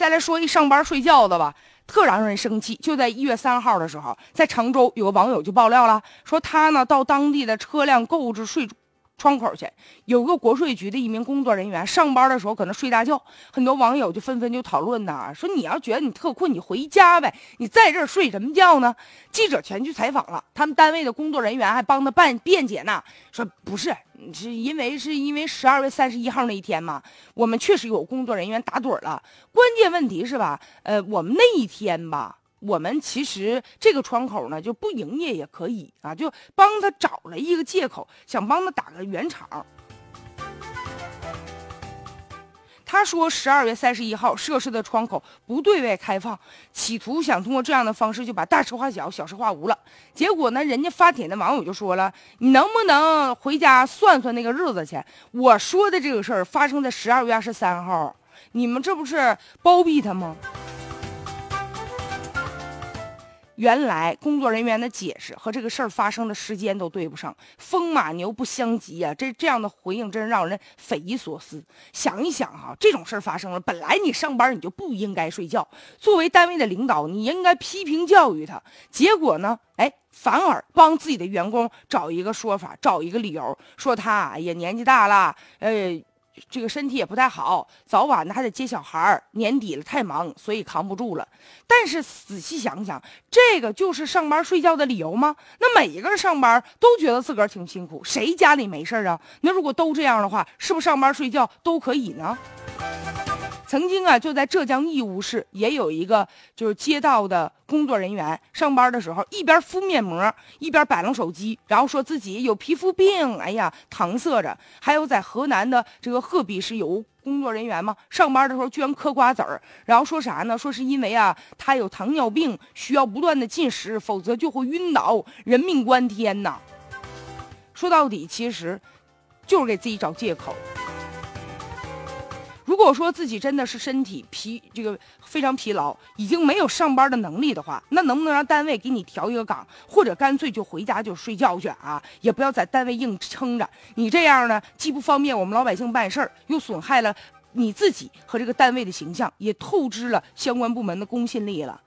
再来说一上班睡觉的吧，特让人生气。就在一月三号的时候，在常州有个网友就爆料了，说他呢到当地的车辆购置税。窗口去，有个国税局的一名工作人员上班的时候可能睡大觉，很多网友就纷纷就讨论呐，说你要觉得你特困，你回家呗，你在这儿睡什么觉呢？记者前去采访了，他们单位的工作人员还帮他办辩解呢，说不是，是因为是因为十二月三十一号那一天嘛，我们确实有工作人员打盹了，关键问题是吧，呃，我们那一天吧。我们其实这个窗口呢就不营业也可以啊，就帮他找了一个借口，想帮他打个圆场。他说十二月三十一号涉事的窗口不对外开放，企图想通过这样的方式就把大事化小，小事化无了。结果呢，人家发帖的网友就说了：“你能不能回家算算那个日子去？我说的这个事儿发生在十二月二十三号，你们这不是包庇他吗？”原来工作人员的解释和这个事儿发生的时间都对不上，风马牛不相及呀！这这样的回应真是让人匪夷所思。想一想哈，这种事儿发生了，本来你上班你就不应该睡觉，作为单位的领导，你应该批评教育他。结果呢，哎，反而帮自己的员工找一个说法，找一个理由，说他也年纪大了，呃。这个身体也不太好，早晚呢还得接小孩儿，年底了太忙，所以扛不住了。但是仔细想想，这个就是上班睡觉的理由吗？那每一个人上班都觉得自个儿挺辛苦，谁家里没事儿啊？那如果都这样的话，是不是上班睡觉都可以呢？曾经啊，就在浙江义乌市，也有一个就是街道的工作人员上班的时候，一边敷面膜，一边摆弄手机，然后说自己有皮肤病，哎呀，搪塞着。还有在河南的这个鹤壁市有工作人员嘛，上班的时候居然嗑瓜子儿，然后说啥呢？说是因为啊，他有糖尿病，需要不断的进食，否则就会晕倒，人命关天呐。说到底，其实就是给自己找借口。如果说自己真的是身体疲，这个非常疲劳，已经没有上班的能力的话，那能不能让单位给你调一个岗，或者干脆就回家就睡觉去啊？也不要在单位硬撑着。你这样呢，既不方便我们老百姓办事儿，又损害了你自己和这个单位的形象，也透支了相关部门的公信力了。